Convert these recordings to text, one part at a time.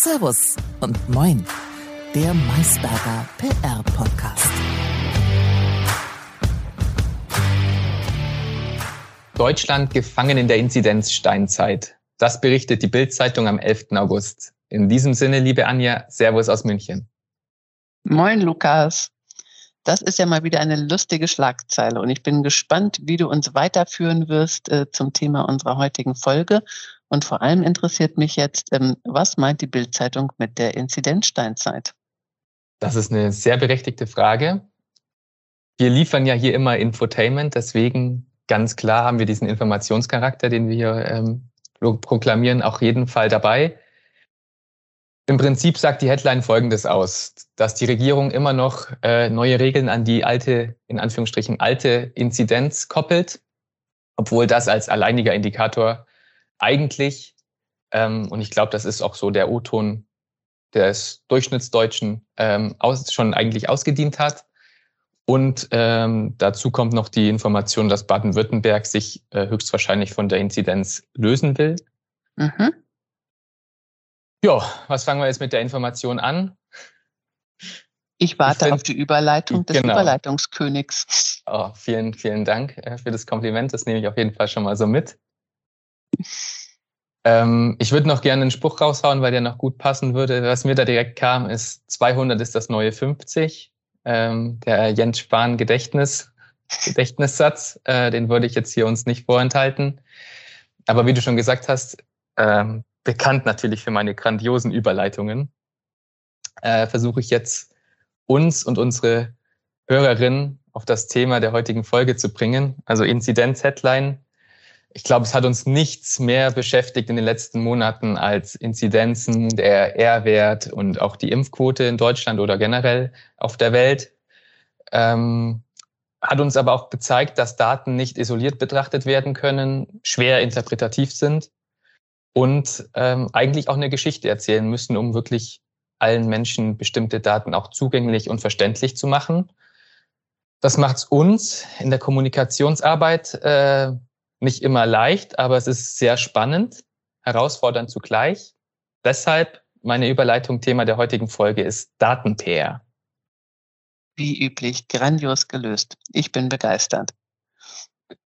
Servus und Moin, der Maisberger PR-Podcast. Deutschland gefangen in der Inzidenzsteinzeit. Das berichtet die Bild-Zeitung am 11. August. In diesem Sinne, liebe Anja, Servus aus München. Moin, Lukas. Das ist ja mal wieder eine lustige Schlagzeile und ich bin gespannt, wie du uns weiterführen wirst äh, zum Thema unserer heutigen Folge. Und vor allem interessiert mich jetzt, ähm, was meint die Bildzeitung mit der Inzidenzsteinzeit? Das ist eine sehr berechtigte Frage. Wir liefern ja hier immer Infotainment, deswegen ganz klar haben wir diesen Informationscharakter, den wir hier ähm, proklamieren, auch jeden Fall dabei. Im Prinzip sagt die Headline Folgendes aus, dass die Regierung immer noch äh, neue Regeln an die alte, in Anführungsstrichen, alte Inzidenz koppelt, obwohl das als alleiniger Indikator eigentlich, ähm, und ich glaube, das ist auch so der O-Ton des Durchschnittsdeutschen, ähm, aus, schon eigentlich ausgedient hat. Und ähm, dazu kommt noch die Information, dass Baden-Württemberg sich äh, höchstwahrscheinlich von der Inzidenz lösen will. Mhm. Ja, was fangen wir jetzt mit der Information an? Ich warte ich find, auf die Überleitung des genau. Überleitungskönigs. Oh, vielen, vielen Dank äh, für das Kompliment. Das nehme ich auf jeden Fall schon mal so mit. Ähm, ich würde noch gerne einen Spruch raushauen, weil der noch gut passen würde. Was mir da direkt kam, ist 200 ist das neue 50. Ähm, der Jens Spahn Gedächtnis, Gedächtnissatz, äh, den würde ich jetzt hier uns nicht vorenthalten. Aber wie du schon gesagt hast, ähm, bekannt natürlich für meine grandiosen Überleitungen, äh, versuche ich jetzt uns und unsere Hörerinnen auf das Thema der heutigen Folge zu bringen. Also Inzidenz-Headline. Ich glaube, es hat uns nichts mehr beschäftigt in den letzten Monaten als Inzidenzen, der R-Wert und auch die Impfquote in Deutschland oder generell auf der Welt. Ähm, hat uns aber auch gezeigt, dass Daten nicht isoliert betrachtet werden können, schwer interpretativ sind und ähm, eigentlich auch eine Geschichte erzählen müssen, um wirklich allen Menschen bestimmte Daten auch zugänglich und verständlich zu machen. Das macht es uns in der Kommunikationsarbeit äh, nicht immer leicht, aber es ist sehr spannend, herausfordernd zugleich. Deshalb meine Überleitung Thema der heutigen Folge ist Daten-PR. Wie üblich, grandios gelöst. Ich bin begeistert.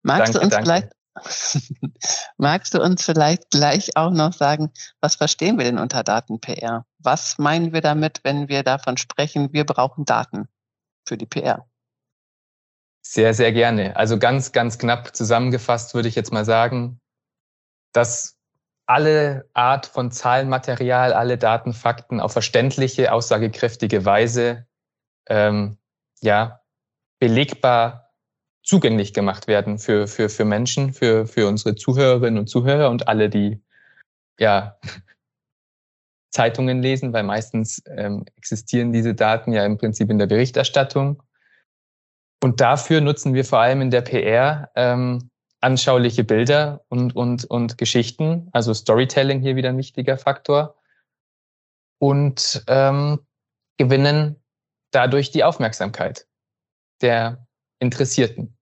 Magst danke, du uns danke. vielleicht Magst du uns vielleicht gleich auch noch sagen, was verstehen wir denn unter Daten-PR? Was meinen wir damit, wenn wir davon sprechen, wir brauchen Daten für die PR? Sehr, sehr gerne. Also ganz, ganz knapp zusammengefasst würde ich jetzt mal sagen, dass alle Art von Zahlenmaterial, alle Daten, Fakten auf verständliche, aussagekräftige Weise ähm, ja, belegbar zugänglich gemacht werden für, für, für Menschen, für, für unsere Zuhörerinnen und Zuhörer und alle, die ja Zeitungen lesen, weil meistens ähm, existieren diese Daten ja im Prinzip in der Berichterstattung. Und dafür nutzen wir vor allem in der PR ähm, anschauliche Bilder und, und, und Geschichten, also Storytelling hier wieder ein wichtiger Faktor. Und ähm, gewinnen dadurch die Aufmerksamkeit der Interessierten.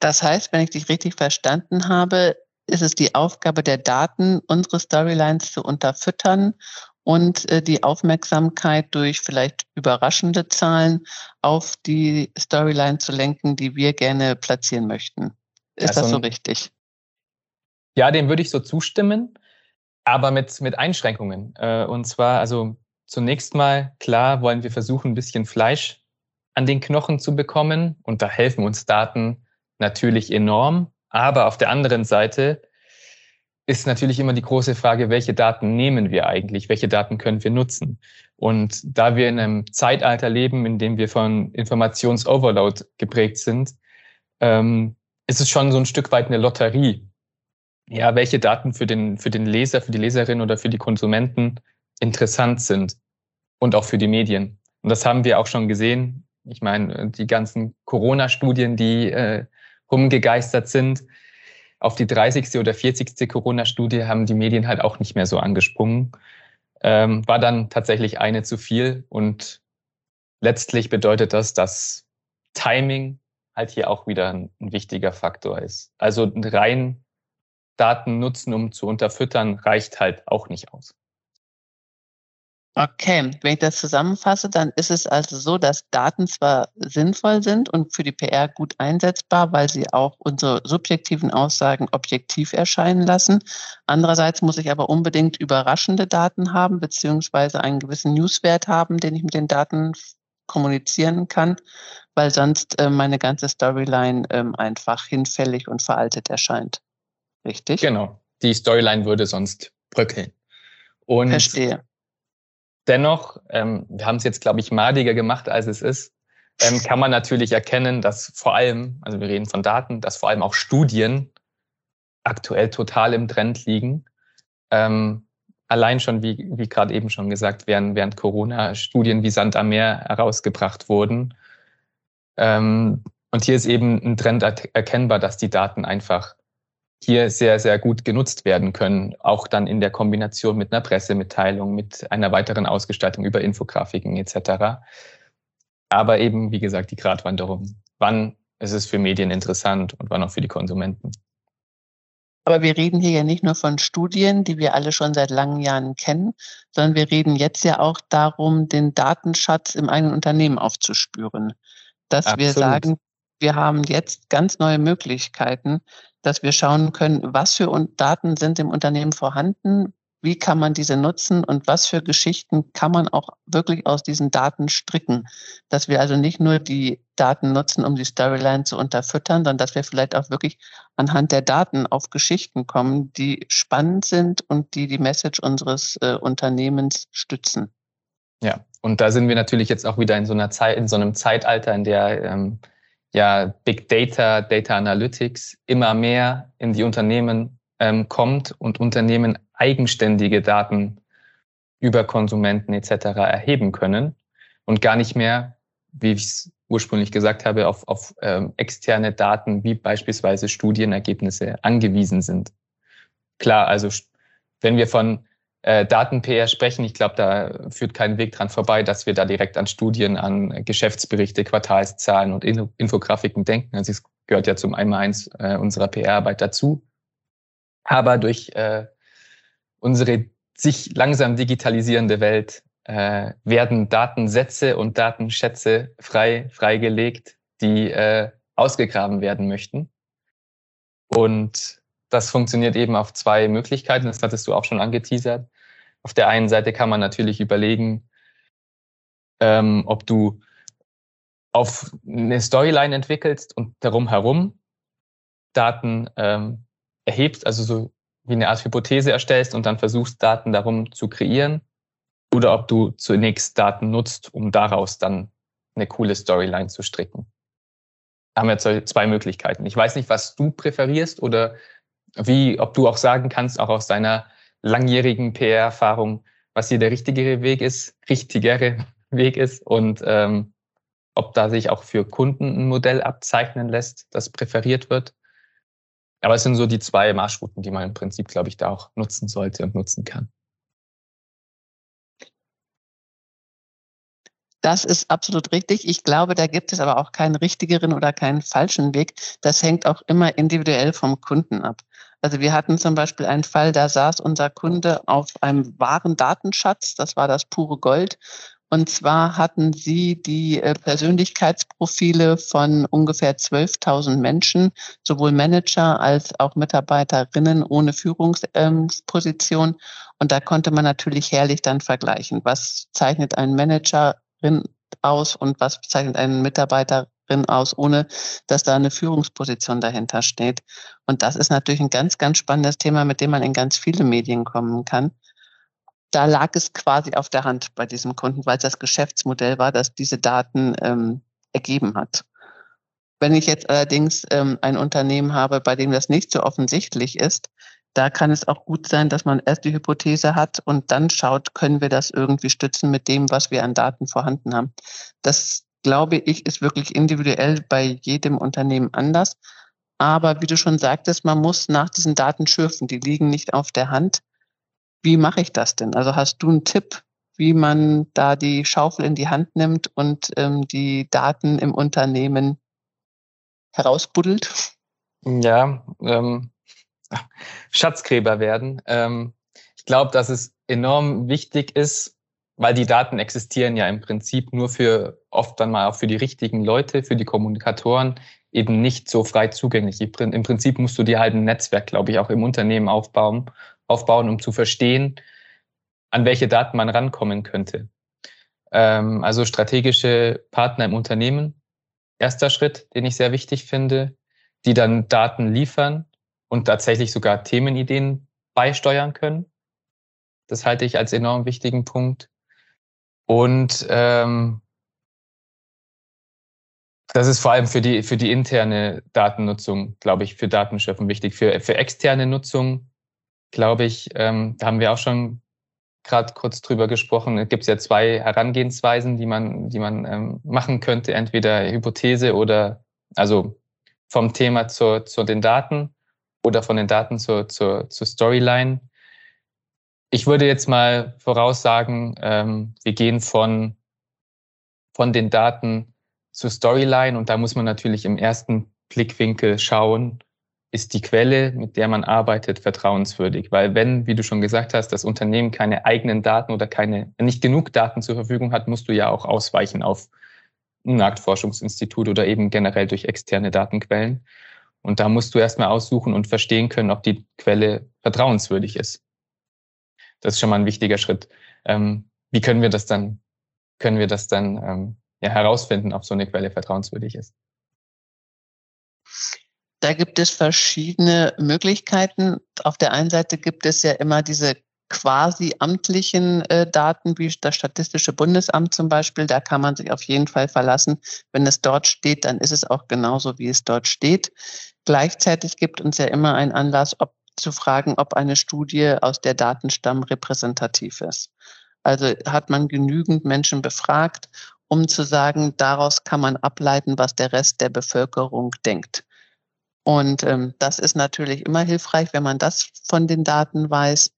Das heißt, wenn ich dich richtig verstanden habe, ist es die Aufgabe der Daten, unsere Storylines zu unterfüttern und äh, die Aufmerksamkeit durch vielleicht überraschende Zahlen auf die Storyline zu lenken, die wir gerne platzieren möchten. Ist also, das so richtig? Ja, dem würde ich so zustimmen, aber mit, mit Einschränkungen. Äh, und zwar, also zunächst mal, klar, wollen wir versuchen, ein bisschen Fleisch an den Knochen zu bekommen. Und da helfen uns Daten natürlich enorm. Aber auf der anderen Seite ist natürlich immer die große Frage, welche Daten nehmen wir eigentlich? Welche Daten können wir nutzen? Und da wir in einem Zeitalter leben, in dem wir von Informationsoverload geprägt sind, ähm, ist es schon so ein Stück weit eine Lotterie. Ja, welche Daten für den, für den Leser, für die Leserin oder für die Konsumenten interessant sind und auch für die Medien. Und das haben wir auch schon gesehen ich meine, die ganzen Corona-Studien, die äh, rumgegeistert sind, auf die 30. oder 40. Corona-Studie haben die Medien halt auch nicht mehr so angesprungen. Ähm, war dann tatsächlich eine zu viel und letztlich bedeutet das, dass Timing halt hier auch wieder ein, ein wichtiger Faktor ist. Also rein Daten nutzen, um zu unterfüttern, reicht halt auch nicht aus. Okay, wenn ich das zusammenfasse, dann ist es also so, dass Daten zwar sinnvoll sind und für die PR gut einsetzbar, weil sie auch unsere subjektiven Aussagen objektiv erscheinen lassen. Andererseits muss ich aber unbedingt überraschende Daten haben, beziehungsweise einen gewissen Newswert haben, den ich mit den Daten kommunizieren kann, weil sonst äh, meine ganze Storyline äh, einfach hinfällig und veraltet erscheint. Richtig? Genau. Die Storyline würde sonst bröckeln. Und Verstehe. Dennoch, ähm, wir haben es jetzt, glaube ich, madiger gemacht, als es ist, ähm, kann man natürlich erkennen, dass vor allem, also wir reden von Daten, dass vor allem auch Studien aktuell total im Trend liegen. Ähm, allein schon, wie, wie gerade eben schon gesagt, während, während Corona Studien wie Sand am Meer herausgebracht wurden. Ähm, und hier ist eben ein Trend erkennbar, dass die Daten einfach hier sehr, sehr gut genutzt werden können, auch dann in der Kombination mit einer Pressemitteilung, mit einer weiteren Ausgestaltung über Infografiken etc. Aber eben, wie gesagt, die Gratwanderung. Wann ist es für Medien interessant und wann auch für die Konsumenten? Aber wir reden hier ja nicht nur von Studien, die wir alle schon seit langen Jahren kennen, sondern wir reden jetzt ja auch darum, den Datenschatz im eigenen Unternehmen aufzuspüren. Dass Absolut. wir sagen, wir haben jetzt ganz neue Möglichkeiten, dass wir schauen können, was für Daten sind im Unternehmen vorhanden, wie kann man diese nutzen und was für Geschichten kann man auch wirklich aus diesen Daten stricken. Dass wir also nicht nur die Daten nutzen, um die Storyline zu unterfüttern, sondern dass wir vielleicht auch wirklich anhand der Daten auf Geschichten kommen, die spannend sind und die die Message unseres äh, Unternehmens stützen. Ja, und da sind wir natürlich jetzt auch wieder in so einer Zeit, in so einem Zeitalter, in der ähm, ja Big Data, Data Analytics immer mehr in die Unternehmen ähm, kommt und Unternehmen eigenständige Daten über Konsumenten etc. erheben können und gar nicht mehr, wie ich es ursprünglich gesagt habe, auf, auf ähm, externe Daten wie beispielsweise Studienergebnisse angewiesen sind. Klar, also wenn wir von äh, Daten-PR sprechen. Ich glaube, da führt kein Weg dran vorbei, dass wir da direkt an Studien, an Geschäftsberichte, Quartalszahlen und Infografiken denken. Also es gehört ja zum Einmaleins äh, unserer PR-Arbeit dazu. Aber durch äh, unsere sich langsam digitalisierende Welt äh, werden Datensätze und Datenschätze frei freigelegt, die äh, ausgegraben werden möchten. Und das funktioniert eben auf zwei Möglichkeiten. Das hattest du auch schon angeteasert. Auf der einen Seite kann man natürlich überlegen, ähm, ob du auf eine Storyline entwickelst und darum herum Daten ähm, erhebst, also so wie eine Art Hypothese erstellst und dann versuchst, Daten darum zu kreieren. Oder ob du zunächst Daten nutzt, um daraus dann eine coole Storyline zu stricken. Da haben wir zwei Möglichkeiten. Ich weiß nicht, was du präferierst oder wie, ob du auch sagen kannst, auch aus deiner langjährigen PR-Erfahrung, was hier der richtigere Weg ist, richtigere Weg ist und ähm, ob da sich auch für Kunden ein Modell abzeichnen lässt, das präferiert wird. Aber es sind so die zwei Marschrouten, die man im Prinzip, glaube ich, da auch nutzen sollte und nutzen kann. Das ist absolut richtig. Ich glaube, da gibt es aber auch keinen richtigeren oder keinen falschen Weg. Das hängt auch immer individuell vom Kunden ab. Also wir hatten zum Beispiel einen Fall, da saß unser Kunde auf einem wahren Datenschatz, das war das pure Gold. Und zwar hatten sie die äh, Persönlichkeitsprofile von ungefähr 12.000 Menschen, sowohl Manager als auch Mitarbeiterinnen ohne Führungsposition. Und da konnte man natürlich herrlich dann vergleichen. Was zeichnet ein Managerin aus und was zeichnet einen Mitarbeiter aus, ohne dass da eine Führungsposition dahinter steht. Und das ist natürlich ein ganz, ganz spannendes Thema, mit dem man in ganz viele Medien kommen kann. Da lag es quasi auf der Hand bei diesem Kunden, weil es das Geschäftsmodell war, das diese Daten ähm, ergeben hat. Wenn ich jetzt allerdings ähm, ein Unternehmen habe, bei dem das nicht so offensichtlich ist, da kann es auch gut sein, dass man erst die Hypothese hat und dann schaut, können wir das irgendwie stützen mit dem, was wir an Daten vorhanden haben. Das glaube ich, ist wirklich individuell bei jedem Unternehmen anders. Aber wie du schon sagtest, man muss nach diesen Daten schürfen. Die liegen nicht auf der Hand. Wie mache ich das denn? Also hast du einen Tipp, wie man da die Schaufel in die Hand nimmt und ähm, die Daten im Unternehmen herausbuddelt? Ja, ähm, Schatzgräber werden. Ähm, ich glaube, dass es enorm wichtig ist, weil die Daten existieren ja im Prinzip nur für oft dann mal auch für die richtigen Leute, für die Kommunikatoren, eben nicht so frei zugänglich. Im Prinzip musst du dir halt ein Netzwerk, glaube ich, auch im Unternehmen aufbauen, aufbauen, um zu verstehen, an welche Daten man rankommen könnte. Ähm, also strategische Partner im Unternehmen, erster Schritt, den ich sehr wichtig finde, die dann Daten liefern und tatsächlich sogar Themenideen beisteuern können. Das halte ich als enorm wichtigen Punkt. Und ähm, das ist vor allem für die, für die interne Datennutzung, glaube ich, für Datenschöpfung wichtig. Für, für externe Nutzung, glaube ich, ähm, da haben wir auch schon gerade kurz drüber gesprochen. Es gibt ja zwei Herangehensweisen, die man, die man ähm, machen könnte. Entweder Hypothese oder, also vom Thema zu, zu den Daten oder von den Daten zur, zur, zur Storyline. Ich würde jetzt mal voraussagen, ähm, wir gehen von, von den Daten zur Storyline und da muss man natürlich im ersten Blickwinkel schauen, ist die Quelle, mit der man arbeitet, vertrauenswürdig. Weil wenn, wie du schon gesagt hast, das Unternehmen keine eigenen Daten oder keine, nicht genug Daten zur Verfügung hat, musst du ja auch ausweichen auf ein Marktforschungsinstitut oder eben generell durch externe Datenquellen. Und da musst du erstmal aussuchen und verstehen können, ob die Quelle vertrauenswürdig ist. Das ist schon mal ein wichtiger Schritt. Ähm, wie können wir das dann, können wir das dann ähm, ja, herausfinden, ob so eine Quelle vertrauenswürdig ist? Da gibt es verschiedene Möglichkeiten. Auf der einen Seite gibt es ja immer diese quasi amtlichen äh, Daten wie das Statistische Bundesamt zum Beispiel. Da kann man sich auf jeden Fall verlassen. Wenn es dort steht, dann ist es auch genauso, wie es dort steht. Gleichzeitig gibt uns ja immer ein Anlass, ob, zu fragen, ob eine Studie aus der Datenstamm repräsentativ ist. Also hat man genügend Menschen befragt, um zu sagen, daraus kann man ableiten, was der Rest der Bevölkerung denkt. Und ähm, das ist natürlich immer hilfreich, wenn man das von den Daten weiß.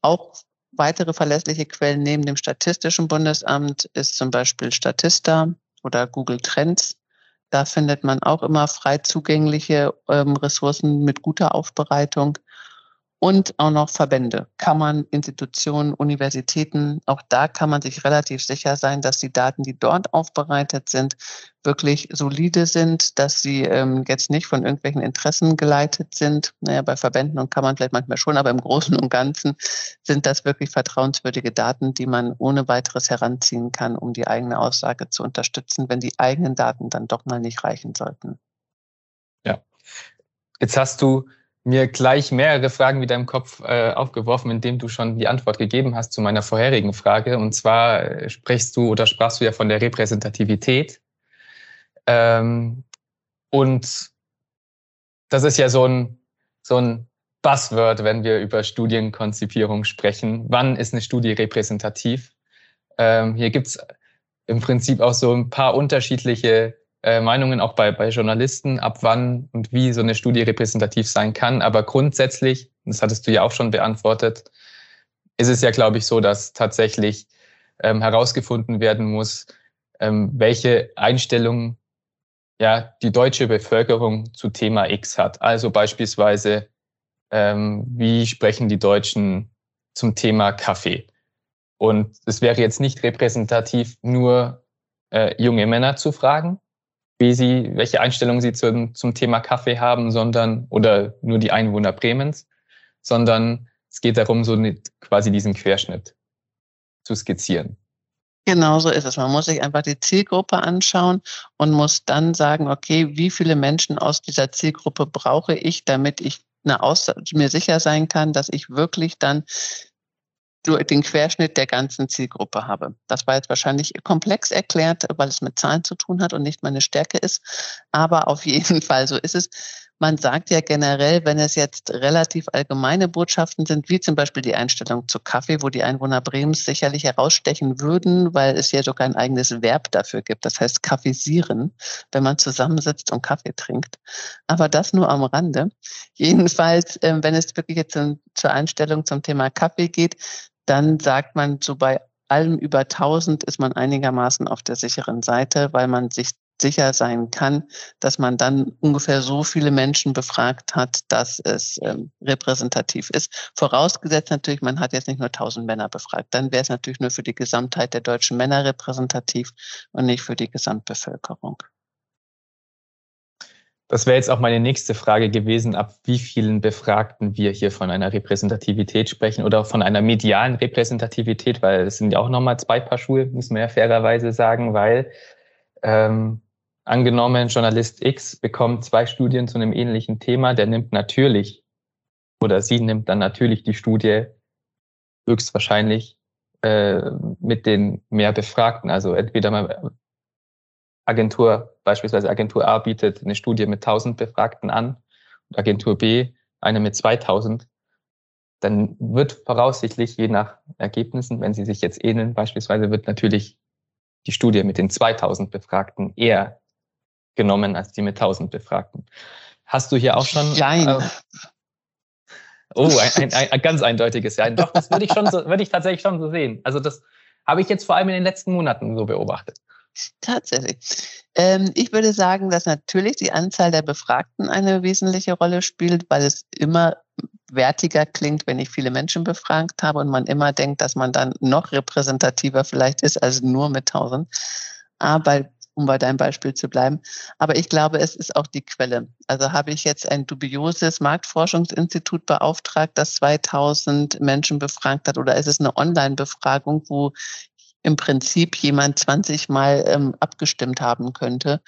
Auch weitere verlässliche Quellen neben dem Statistischen Bundesamt ist zum Beispiel Statista oder Google Trends. Da findet man auch immer frei zugängliche ähm, Ressourcen mit guter Aufbereitung und auch noch Verbände, Kammern, Institutionen, Universitäten. Auch da kann man sich relativ sicher sein, dass die Daten, die dort aufbereitet sind, wirklich solide sind, dass sie ähm, jetzt nicht von irgendwelchen Interessen geleitet sind. Naja, bei Verbänden und Kammern vielleicht manchmal schon, aber im Großen und Ganzen sind das wirklich vertrauenswürdige Daten, die man ohne weiteres heranziehen kann, um die eigene Aussage zu unterstützen, wenn die eigenen Daten dann doch mal nicht reichen sollten. Ja. Jetzt hast du mir gleich mehrere Fragen wieder im Kopf äh, aufgeworfen, indem du schon die Antwort gegeben hast zu meiner vorherigen Frage. Und zwar äh, sprichst du oder sprachst du ja von der Repräsentativität. Ähm, und das ist ja so ein, so ein Buzzword, wenn wir über Studienkonzipierung sprechen. Wann ist eine Studie repräsentativ? Ähm, hier gibt's im Prinzip auch so ein paar unterschiedliche äh, Meinungen auch bei, bei Journalisten, ab wann und wie so eine Studie repräsentativ sein kann. Aber grundsätzlich, das hattest du ja auch schon beantwortet, ist es ja, glaube ich, so, dass tatsächlich ähm, herausgefunden werden muss, ähm, welche Einstellungen ja, die deutsche Bevölkerung zu Thema X hat. Also beispielsweise, ähm, wie sprechen die Deutschen zum Thema Kaffee? Und es wäre jetzt nicht repräsentativ, nur äh, junge Männer zu fragen, wie sie, welche Einstellung sie zum, zum Thema Kaffee haben, sondern, oder nur die Einwohner Bremens, sondern es geht darum, so quasi diesen Querschnitt zu skizzieren. Genau so ist es. Man muss sich einfach die Zielgruppe anschauen und muss dann sagen, okay, wie viele Menschen aus dieser Zielgruppe brauche ich, damit ich eine mir sicher sein kann, dass ich wirklich dann den Querschnitt der ganzen Zielgruppe habe. Das war jetzt wahrscheinlich komplex erklärt, weil es mit Zahlen zu tun hat und nicht meine Stärke ist. Aber auf jeden Fall so ist es. Man sagt ja generell, wenn es jetzt relativ allgemeine Botschaften sind, wie zum Beispiel die Einstellung zu Kaffee, wo die Einwohner Bremens sicherlich herausstechen würden, weil es ja sogar ein eigenes Verb dafür gibt. Das heißt kaffeesieren, wenn man zusammensitzt und Kaffee trinkt. Aber das nur am Rande. Jedenfalls, ähm, wenn es wirklich jetzt zur Einstellung zum Thema Kaffee geht, dann sagt man so bei allem über 1000 ist man einigermaßen auf der sicheren Seite, weil man sich sicher sein kann, dass man dann ungefähr so viele Menschen befragt hat, dass es ähm, repräsentativ ist. Vorausgesetzt natürlich, man hat jetzt nicht nur 1000 Männer befragt. Dann wäre es natürlich nur für die Gesamtheit der deutschen Männer repräsentativ und nicht für die Gesamtbevölkerung. Das wäre jetzt auch meine nächste Frage gewesen, ab wie vielen Befragten wir hier von einer Repräsentativität sprechen oder von einer medialen Repräsentativität, weil es sind ja auch nochmal zwei Paar Schuhe, muss man ja fairerweise sagen, weil ähm, angenommen, Journalist X bekommt zwei Studien zu einem ähnlichen Thema, der nimmt natürlich oder sie nimmt dann natürlich die Studie höchstwahrscheinlich äh, mit den mehr Befragten. Also entweder mal Agentur, beispielsweise Agentur A bietet eine Studie mit 1000 Befragten an und Agentur B eine mit 2000, dann wird voraussichtlich je nach Ergebnissen, wenn sie sich jetzt ähneln, beispielsweise wird natürlich die Studie mit den 2000 Befragten eher genommen als die mit 1000 Befragten. Hast du hier auch schon? Nein. Äh, oh, ein, ein, ein, ganz eindeutiges Ja. Doch, das würde ich schon so, würde ich tatsächlich schon so sehen. Also das habe ich jetzt vor allem in den letzten Monaten so beobachtet. Tatsächlich. Ähm, ich würde sagen, dass natürlich die Anzahl der Befragten eine wesentliche Rolle spielt, weil es immer wertiger klingt, wenn ich viele Menschen befragt habe und man immer denkt, dass man dann noch repräsentativer vielleicht ist als nur mit 1000. Aber um bei deinem Beispiel zu bleiben. Aber ich glaube, es ist auch die Quelle. Also habe ich jetzt ein dubioses Marktforschungsinstitut beauftragt, das 2000 Menschen befragt hat, oder ist es eine Online-Befragung, wo im Prinzip jemand 20 Mal ähm, abgestimmt haben könnte,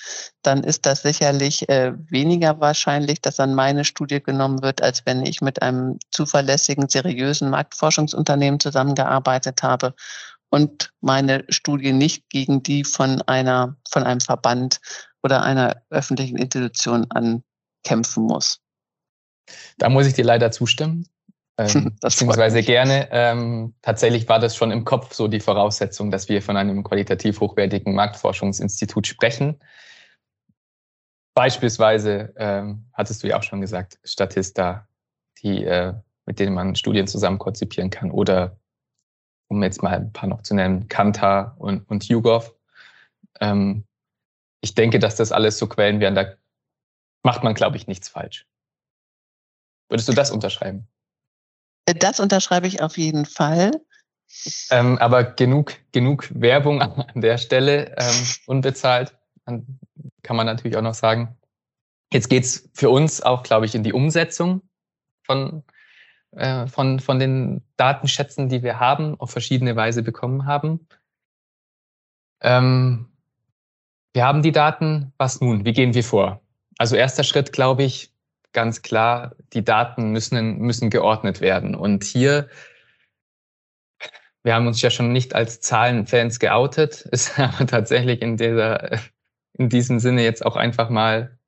dann ist das sicherlich äh, weniger wahrscheinlich, dass an meine Studie genommen wird, als wenn ich mit einem zuverlässigen, seriösen Marktforschungsunternehmen zusammengearbeitet habe und meine Studie nicht gegen die von einer, von einem Verband oder einer öffentlichen Institution ankämpfen muss. Da muss ich dir leider zustimmen. Ähm, beziehungsweise gerne. Ähm, tatsächlich war das schon im Kopf so die Voraussetzung, dass wir von einem qualitativ hochwertigen Marktforschungsinstitut sprechen. Beispielsweise ähm, hattest du ja auch schon gesagt, Statista, die, äh, mit denen man Studien zusammen konzipieren kann. Oder um jetzt mal ein paar noch zu nennen, Kantar und, und YouGov. Ähm, ich denke, dass das alles so Quellen wären, da macht man, glaube ich, nichts falsch. Würdest du das unterschreiben? Das unterschreibe ich auf jeden Fall. Ähm, aber genug, genug Werbung an der Stelle, ähm, unbezahlt, kann man natürlich auch noch sagen. Jetzt geht's für uns auch, glaube ich, in die Umsetzung von, äh, von, von den Datenschätzen, die wir haben, auf verschiedene Weise bekommen haben. Ähm, wir haben die Daten, was nun? Wie gehen wir vor? Also erster Schritt, glaube ich, ganz klar, die Daten müssen, müssen geordnet werden. Und hier, wir haben uns ja schon nicht als Zahlenfans geoutet, ist aber tatsächlich in dieser, in diesem Sinne jetzt auch einfach mal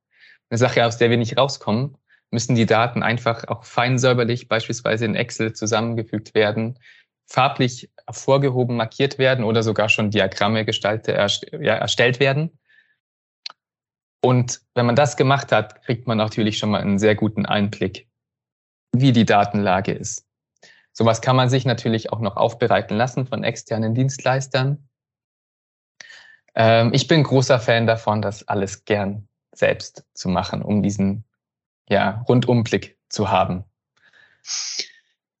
eine Sache, aus der wir nicht rauskommen, müssen die Daten einfach auch fein säuberlich beispielsweise in Excel zusammengefügt werden, farblich hervorgehoben, markiert werden oder sogar schon Diagramme gestaltet, erstellt werden. Und wenn man das gemacht hat, kriegt man natürlich schon mal einen sehr guten Einblick, wie die Datenlage ist. Sowas kann man sich natürlich auch noch aufbereiten lassen von externen Dienstleistern. Ähm, ich bin großer Fan davon, das alles gern selbst zu machen, um diesen ja, Rundumblick zu haben.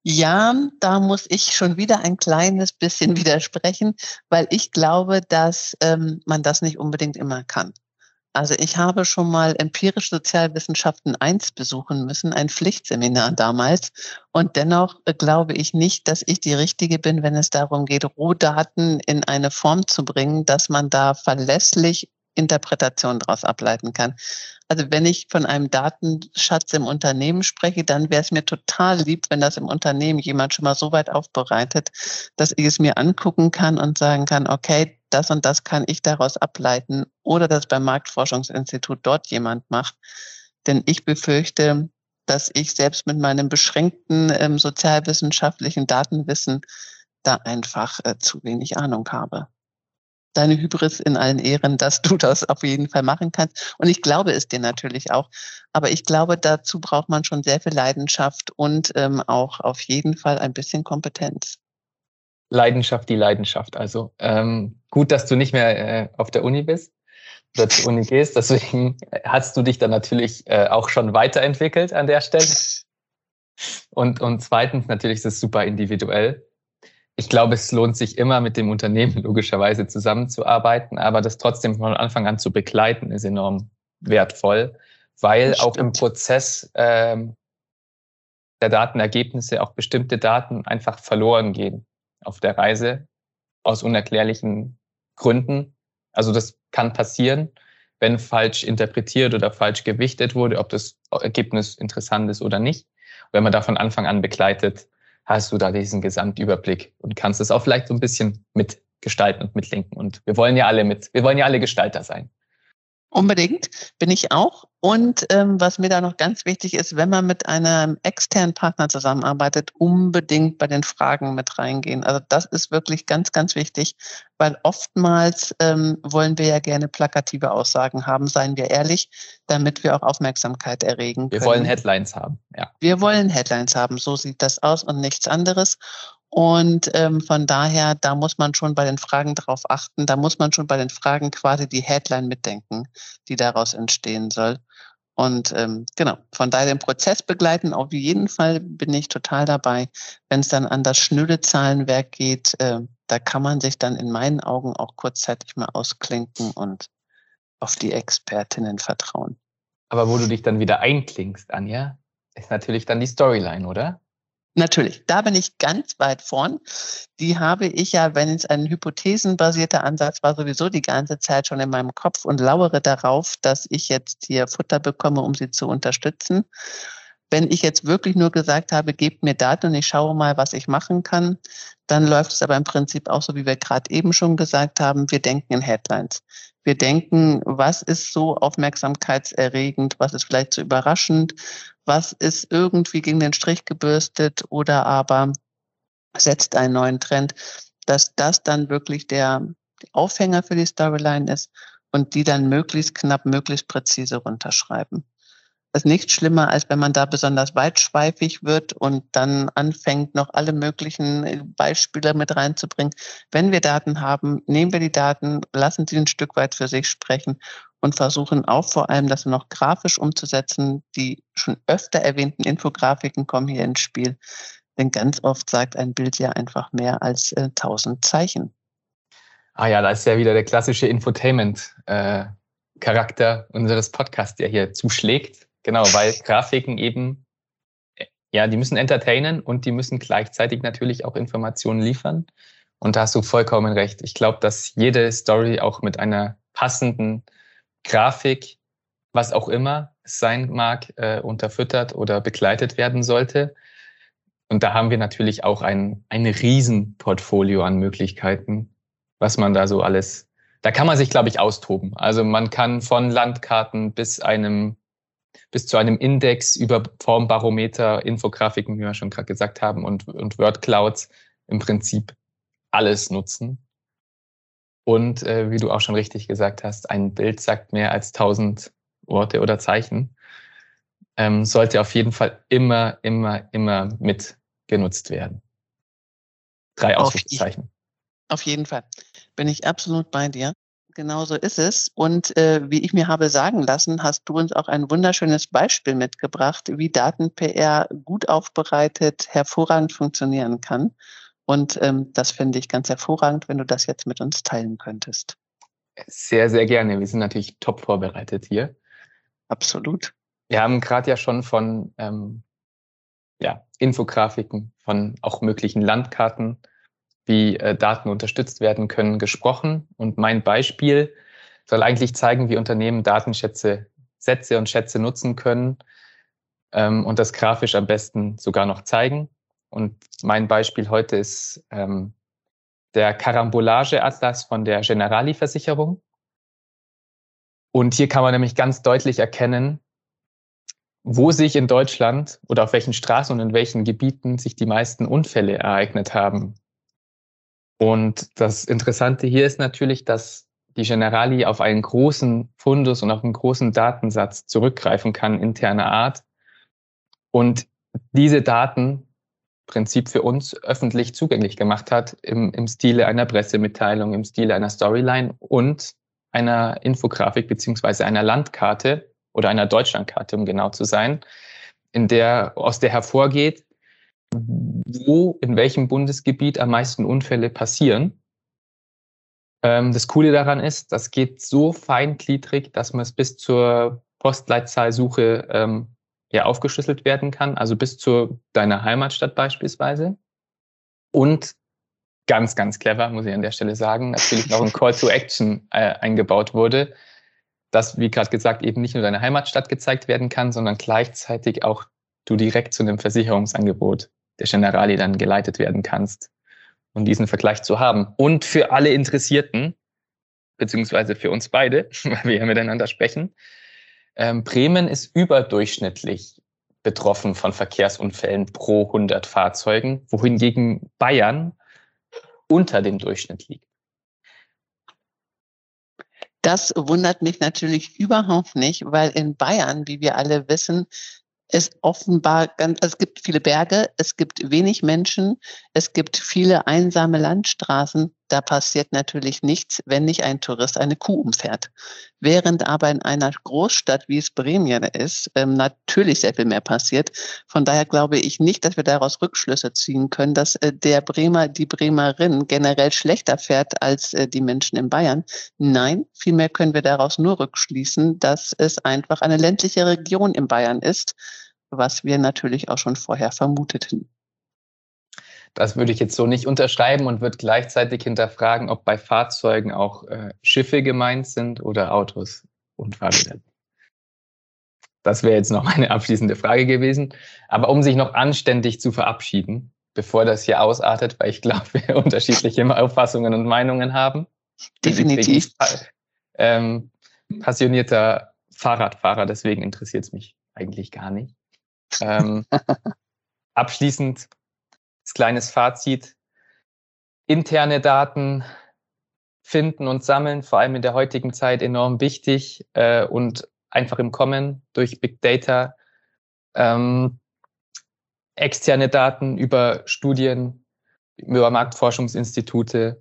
Ja, da muss ich schon wieder ein kleines bisschen widersprechen, weil ich glaube, dass ähm, man das nicht unbedingt immer kann. Also ich habe schon mal empirische Sozialwissenschaften 1 besuchen müssen, ein Pflichtseminar damals. Und dennoch äh, glaube ich nicht, dass ich die Richtige bin, wenn es darum geht, Rohdaten in eine Form zu bringen, dass man da verlässlich Interpretation daraus ableiten kann. Also wenn ich von einem Datenschatz im Unternehmen spreche, dann wäre es mir total lieb, wenn das im Unternehmen jemand schon mal so weit aufbereitet, dass ich es mir angucken kann und sagen kann, okay, das und das kann ich daraus ableiten oder das beim Marktforschungsinstitut dort jemand macht. Denn ich befürchte, dass ich selbst mit meinem beschränkten ähm, sozialwissenschaftlichen Datenwissen da einfach äh, zu wenig Ahnung habe deine Hybris in allen Ehren, dass du das auf jeden Fall machen kannst. Und ich glaube es dir natürlich auch. Aber ich glaube, dazu braucht man schon sehr viel Leidenschaft und ähm, auch auf jeden Fall ein bisschen Kompetenz. Leidenschaft, die Leidenschaft. Also ähm, gut, dass du nicht mehr äh, auf der Uni bist. oder zur Uni gehst. Deswegen hast du dich dann natürlich äh, auch schon weiterentwickelt an der Stelle. Und, und zweitens natürlich ist es super individuell. Ich glaube, es lohnt sich immer mit dem Unternehmen logischerweise zusammenzuarbeiten, aber das trotzdem von Anfang an zu begleiten ist enorm wertvoll, weil auch im Prozess ähm, der Datenergebnisse auch bestimmte Daten einfach verloren gehen auf der Reise aus unerklärlichen Gründen. Also das kann passieren, wenn falsch interpretiert oder falsch gewichtet wurde, ob das Ergebnis interessant ist oder nicht. Wenn man da von Anfang an begleitet, hast du da diesen Gesamtüberblick und kannst es auch vielleicht so ein bisschen mitgestalten und mitlenken. Und wir wollen ja alle mit, wir wollen ja alle Gestalter sein. Unbedingt, bin ich auch. Und ähm, was mir da noch ganz wichtig ist, wenn man mit einem externen Partner zusammenarbeitet, unbedingt bei den Fragen mit reingehen. Also das ist wirklich ganz, ganz wichtig, weil oftmals ähm, wollen wir ja gerne plakative Aussagen haben, seien wir ehrlich, damit wir auch Aufmerksamkeit erregen können. Wir wollen Headlines haben, ja. Wir wollen Headlines haben, so sieht das aus und nichts anderes. Und ähm, von daher, da muss man schon bei den Fragen darauf achten, da muss man schon bei den Fragen quasi die Headline mitdenken, die daraus entstehen soll. Und ähm, genau, von daher den Prozess begleiten, auf jeden Fall bin ich total dabei. Wenn es dann an das schnöde Zahlenwerk geht, äh, da kann man sich dann in meinen Augen auch kurzzeitig mal ausklinken und auf die Expertinnen vertrauen. Aber wo du dich dann wieder einklingst, Anja, ist natürlich dann die Storyline, oder? Natürlich, da bin ich ganz weit vorn. Die habe ich ja, wenn es ein hypothesenbasierter Ansatz war, sowieso die ganze Zeit schon in meinem Kopf und lauere darauf, dass ich jetzt hier Futter bekomme, um sie zu unterstützen. Wenn ich jetzt wirklich nur gesagt habe, gebt mir Daten und ich schaue mal, was ich machen kann, dann läuft es aber im Prinzip auch so, wie wir gerade eben schon gesagt haben, wir denken in Headlines. Wir denken, was ist so aufmerksamkeitserregend, was ist vielleicht so überraschend, was ist irgendwie gegen den Strich gebürstet oder aber setzt einen neuen Trend, dass das dann wirklich der Aufhänger für die Storyline ist und die dann möglichst knapp, möglichst präzise runterschreiben. Das ist nichts schlimmer, als wenn man da besonders weitschweifig wird und dann anfängt, noch alle möglichen Beispiele mit reinzubringen. Wenn wir Daten haben, nehmen wir die Daten, lassen sie ein Stück weit für sich sprechen und versuchen auch vor allem das noch grafisch umzusetzen. Die schon öfter erwähnten Infografiken kommen hier ins Spiel. Denn ganz oft sagt ein Bild ja einfach mehr als äh, 1000 Zeichen. Ah ja, da ist ja wieder der klassische Infotainment-Charakter äh, unseres Podcasts, der hier zuschlägt. Genau, weil Grafiken eben, äh, ja, die müssen entertainen und die müssen gleichzeitig natürlich auch Informationen liefern. Und da hast du vollkommen recht. Ich glaube, dass jede Story auch mit einer passenden Grafik, was auch immer sein mag, äh, unterfüttert oder begleitet werden sollte. Und da haben wir natürlich auch ein, ein Riesenportfolio an Möglichkeiten, was man da so alles, da kann man sich, glaube ich, austoben. Also man kann von Landkarten bis einem, bis zu einem Index über Formbarometer, Infografiken, wie wir schon gerade gesagt haben, und, und Wordclouds im Prinzip alles nutzen. Und äh, wie du auch schon richtig gesagt hast, ein Bild sagt mehr als tausend Worte oder Zeichen. Ähm, sollte auf jeden Fall immer, immer, immer mit genutzt werden. Drei Ausrufezeichen. Auf jeden Fall. Bin ich absolut bei dir. Genauso ist es. Und äh, wie ich mir habe sagen lassen, hast du uns auch ein wunderschönes Beispiel mitgebracht, wie Daten-PR gut aufbereitet hervorragend funktionieren kann. Und ähm, das finde ich ganz hervorragend, wenn du das jetzt mit uns teilen könntest. Sehr, sehr gerne. Wir sind natürlich top vorbereitet hier. Absolut. Wir haben gerade ja schon von ähm, ja, Infografiken, von auch möglichen Landkarten, wie äh, Daten unterstützt werden können, gesprochen. Und mein Beispiel soll eigentlich zeigen, wie Unternehmen Datenschätze, Sätze und Schätze nutzen können ähm, und das grafisch am besten sogar noch zeigen. Und mein Beispiel heute ist ähm, der Karambolage-Atlas von der Generali-Versicherung. Und hier kann man nämlich ganz deutlich erkennen, wo sich in Deutschland oder auf welchen Straßen und in welchen Gebieten sich die meisten Unfälle ereignet haben. Und das Interessante hier ist natürlich, dass die Generali auf einen großen Fundus und auf einen großen Datensatz zurückgreifen kann, interner Art. Und diese Daten Prinzip für uns öffentlich zugänglich gemacht hat, im, im Stile einer Pressemitteilung, im Stile einer Storyline und einer Infografik beziehungsweise einer Landkarte oder einer Deutschlandkarte, um genau zu sein, in der, aus der hervorgeht, wo in welchem Bundesgebiet am meisten Unfälle passieren. Ähm, das Coole daran ist, das geht so feingliedrig, dass man es bis zur Postleitzahlsuche ähm, ja aufgeschlüsselt werden kann, also bis zu deiner Heimatstadt beispielsweise. Und ganz, ganz clever, muss ich an der Stelle sagen, natürlich noch ein Call to Action äh, eingebaut wurde, dass, wie gerade gesagt, eben nicht nur deine Heimatstadt gezeigt werden kann, sondern gleichzeitig auch du direkt zu einem Versicherungsangebot der Generali dann geleitet werden kannst und diesen Vergleich zu haben. Und für alle Interessierten, beziehungsweise für uns beide, weil wir ja miteinander sprechen, ähm, Bremen ist überdurchschnittlich betroffen von Verkehrsunfällen pro 100 Fahrzeugen, wohingegen Bayern unter dem Durchschnitt liegt. Das wundert mich natürlich überhaupt nicht, weil in Bayern, wie wir alle wissen, es offenbar ganz, also es gibt viele Berge, es gibt wenig Menschen, es gibt viele einsame Landstraßen. Da passiert natürlich nichts, wenn nicht ein Tourist eine Kuh umfährt. Während aber in einer Großstadt, wie es Bremen ist, ähm, natürlich sehr viel mehr passiert. Von daher glaube ich nicht, dass wir daraus Rückschlüsse ziehen können, dass äh, der Bremer, die Bremerin generell schlechter fährt als äh, die Menschen in Bayern. Nein, vielmehr können wir daraus nur rückschließen, dass es einfach eine ländliche Region in Bayern ist, was wir natürlich auch schon vorher vermuteten. Das würde ich jetzt so nicht unterschreiben und würde gleichzeitig hinterfragen, ob bei Fahrzeugen auch äh, Schiffe gemeint sind oder Autos und Fahrräder. Das wäre jetzt noch meine abschließende Frage gewesen. Aber um sich noch anständig zu verabschieden, bevor das hier ausartet, weil ich glaube, wir unterschiedliche Auffassungen und Meinungen haben. Definitiv. Ähm, passionierter Fahrradfahrer, deswegen interessiert es mich eigentlich gar nicht. Ähm, abschließend kleines Fazit, interne Daten finden und sammeln, vor allem in der heutigen Zeit enorm wichtig äh, und einfach im Kommen durch Big Data. Ähm, externe Daten über Studien, über Marktforschungsinstitute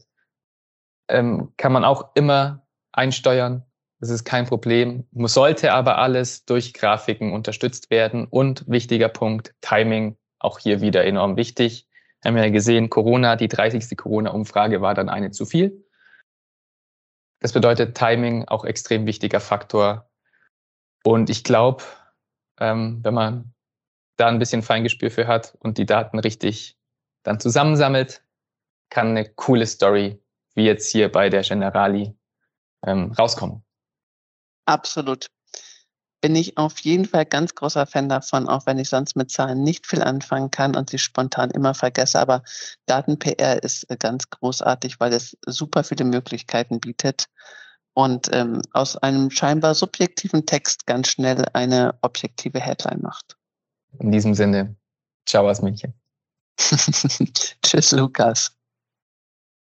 ähm, kann man auch immer einsteuern. Das ist kein Problem. Sollte aber alles durch Grafiken unterstützt werden. Und wichtiger Punkt, Timing, auch hier wieder enorm wichtig haben ja gesehen, Corona, die 30. Corona-Umfrage war dann eine zu viel. Das bedeutet Timing auch extrem wichtiger Faktor. Und ich glaube, ähm, wenn man da ein bisschen Feingespür für hat und die Daten richtig dann zusammensammelt, kann eine coole Story, wie jetzt hier bei der Generali, ähm, rauskommen. Absolut bin ich auf jeden Fall ganz großer Fan davon, auch wenn ich sonst mit Zahlen nicht viel anfangen kann und sie spontan immer vergesse. Aber Daten-PR ist äh, ganz großartig, weil es super viele Möglichkeiten bietet und ähm, aus einem scheinbar subjektiven Text ganz schnell eine objektive Headline macht. In diesem Sinne, ciao aus München. Tschüss, Lukas.